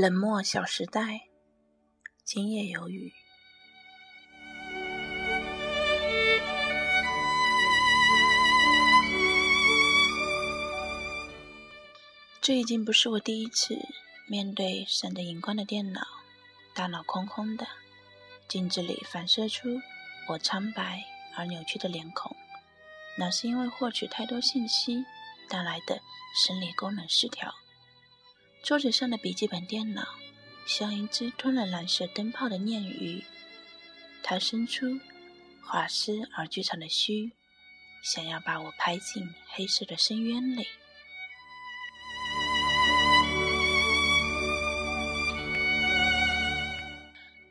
冷漠小时代，今夜有雨。这已经不是我第一次面对闪着荧光的电脑，大脑空空的，镜子里反射出我苍白而扭曲的脸孔。那是因为获取太多信息带来的生理功能失调。桌子上的笔记本电脑像一只吞了蓝色灯泡的鲶鱼，它伸出滑丝而巨长的须，想要把我拍进黑色的深渊里。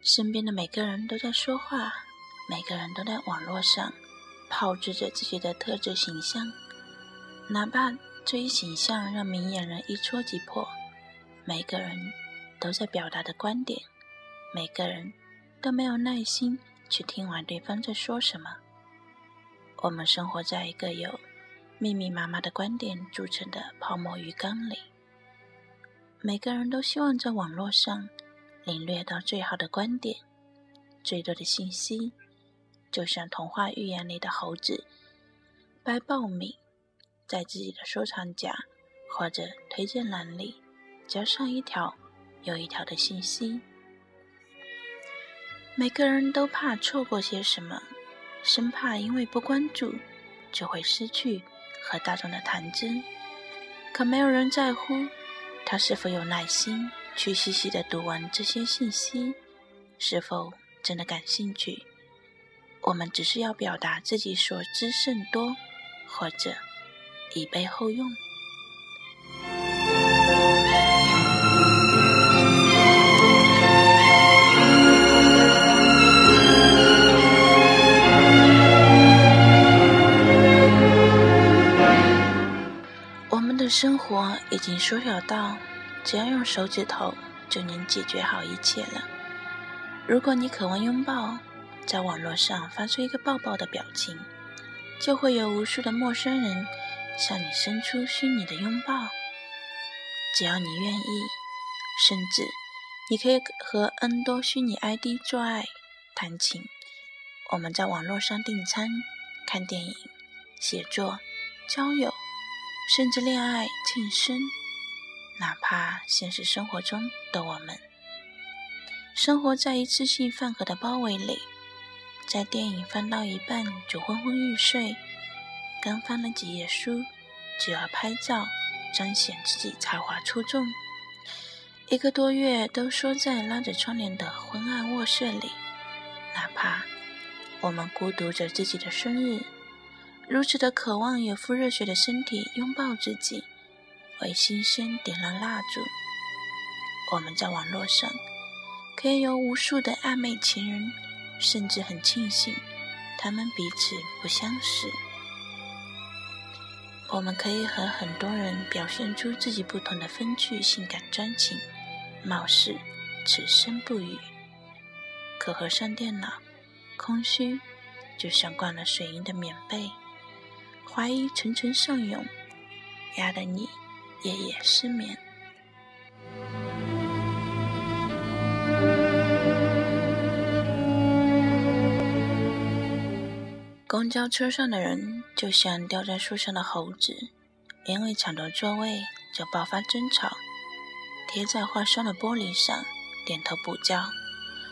身边的每个人都在说话，每个人都在网络上炮制着自己的特质形象，哪怕这一形象让明眼人一戳即破。每个人都在表达的观点，每个人都没有耐心去听完对方在说什么。我们生活在一个由密密麻麻的观点组成的泡沫鱼缸里，每个人都希望在网络上。领略到最好的观点，最多的信息，就像童话寓言里的猴子掰苞米，在自己的收藏夹或者推荐栏里加上一条又一条的信息。每个人都怕错过些什么，生怕因为不关注就会失去和大众的谈资，可没有人在乎他是否有耐心。去细细的读完这些信息，是否真的感兴趣？我们只是要表达自己所知甚多，或者以备后用。生活已经缩小到。只要用手指头就能解决好一切了。如果你渴望拥抱，在网络上发出一个抱抱的表情，就会有无数的陌生人向你伸出虚拟的拥抱。只要你愿意，甚至你可以和 N 多虚拟 ID 做爱、弹琴。我们在网络上订餐、看电影、写作、交友，甚至恋爱、晋升。哪怕现实生活中的我们，生活在一次性饭盒的包围里，在电影翻到一半就昏昏欲睡，刚翻了几页书就要拍照彰显自己才华出众，一个多月都缩在拉着窗帘的昏暗卧室里，哪怕我们孤独着自己的生日，如此的渴望有副热血的身体拥抱自己。为新生点了蜡烛。我们在网络上可以有无数的暧昧情人，甚至很庆幸他们彼此不相识。我们可以和很多人表现出自己不同的风趣、性感、专情，貌似此生不渝。可合上电脑，空虚就像灌了水银的棉被，怀疑层层上涌，压得你。夜夜失眠。公交车上的人就像吊在树上的猴子，因为抢夺座位就爆发争吵，贴在划伤的玻璃上，点头补交，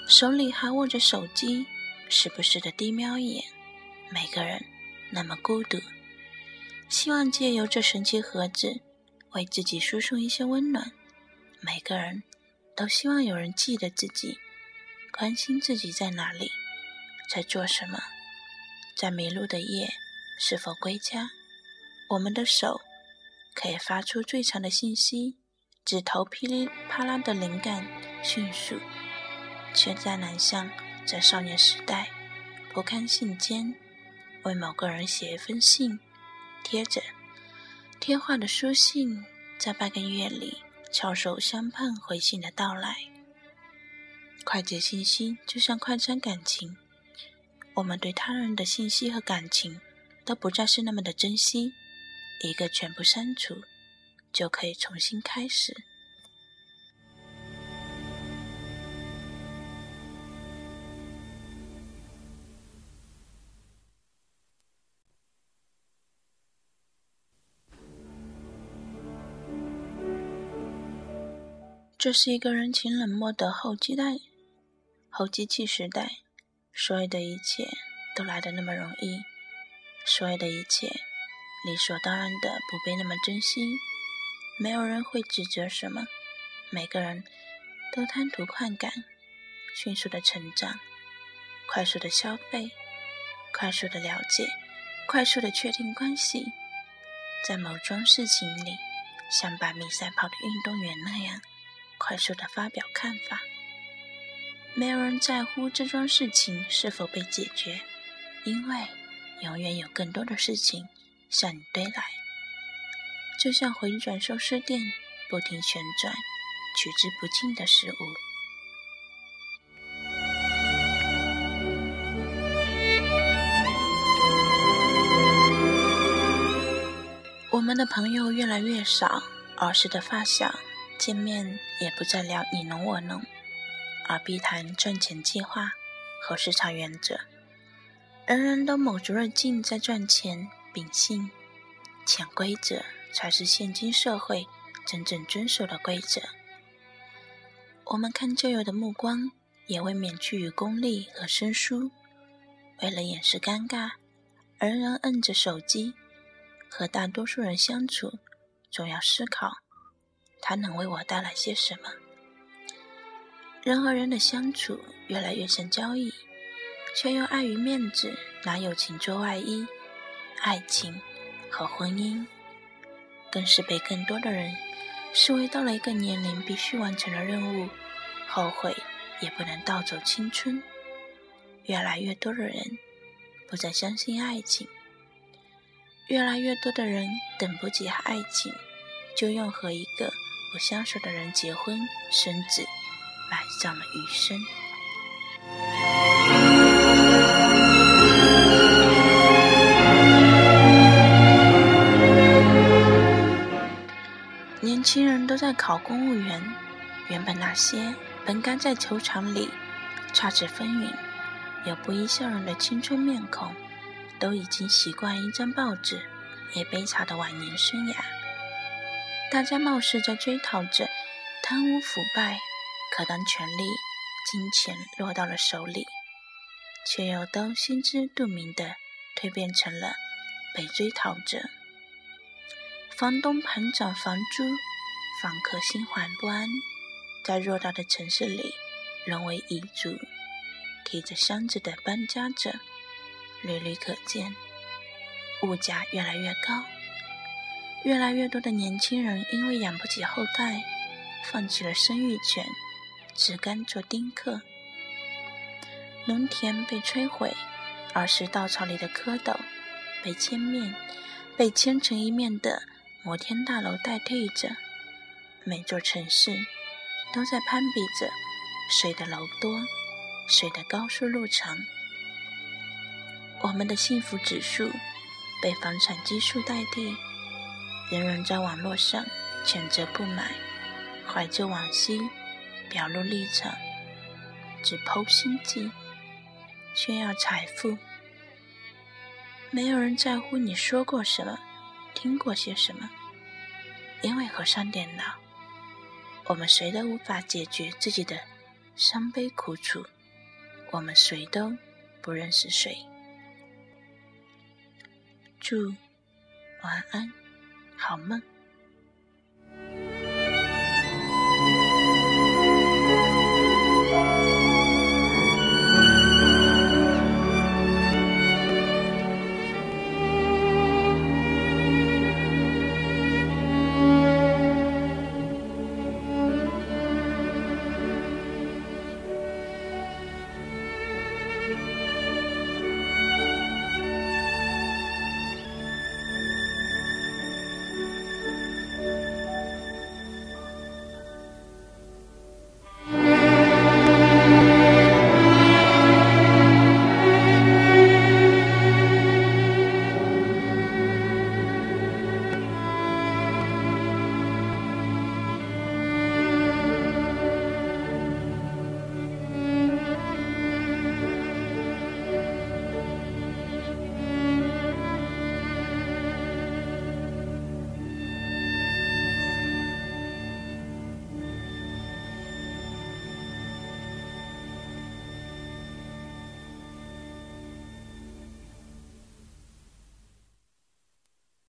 手里还握着手机，时不时的低瞄一眼。每个人那么孤独，希望借由这神奇盒子。为自己输送一些温暖，每个人都希望有人记得自己，关心自己在哪里，在做什么，在迷路的夜是否归家。我们的手可以发出最长的信息，指头噼里啪啦的灵感迅速，却再难像在少年时代不看信笺，为某个人写一封信，贴着。贴画的书信，在半个月里翘首相盼回信的到来。快捷信息就像快餐感情，我们对他人的信息和感情都不再是那么的珍惜，一个全部删除，就可以重新开始。这是一个人情冷漠的后机代、后机器时代，所有的一切都来得那么容易，所有的一切理所当然的不被那么珍惜，没有人会指责什么，每个人都贪图快感，迅速的成长，快速的消费，快速的了解，快速的确定关系，在某桩事情里。像百米赛跑的运动员那样快速的发表看法，没有人在乎这桩事情是否被解决，因为永远有更多的事情向你堆来，就像回转寿司店不停旋转、取之不尽的食物。我们的朋友越来越少，儿时的发小见面也不再聊你侬我侬，而必谈赚钱计划和市场原则。人人都卯足了劲在赚钱，秉性潜规则才是现今社会真正遵守的规则。我们看旧友的目光也未免趋于功利和生疏，为了掩饰尴尬，人人摁着手机。和大多数人相处，总要思考他能为我带来些什么。人和人的相处越来越像交易，却又碍于面子拿友情做外衣。爱情和婚姻，更是被更多的人视为到了一个年龄必须完成的任务，后悔也不能盗走青春。越来越多的人不再相信爱情。越来越多的人等不及爱情，就用和一个不相熟的人结婚生子，埋葬了余生。年轻人都在考公务员，原本那些本该在球场里插翅风云、有不易笑容的青春面孔。都已经习惯一张报纸，也悲惨的晚年生涯。大家貌似在追讨着贪污腐败，可当权力、金钱落到了手里，却又都心知肚明的蜕变成了被追讨者。房东盘涨房租，房客心怀不安，在偌大的城市里沦为遗族，提着箱子的搬家者。屡屡可见，物价越来越高，越来越多的年轻人因为养不起后代，放弃了生育权，只甘做丁克。农田被摧毁，儿时稻草里的蝌蚪被千面、被千层一面的摩天大楼代替着。每座城市都在攀比着谁的楼多，谁的高速路长。我们的幸福指数被房产基数代替，人人在网络上谴责不买，怀旧往昔，表露立场，只剖心迹，炫耀财富。没有人在乎你说过什么，听过些什么，因为合上电脑，我们谁都无法解决自己的伤悲苦楚，我们谁都不认识谁。祝晚安，好梦。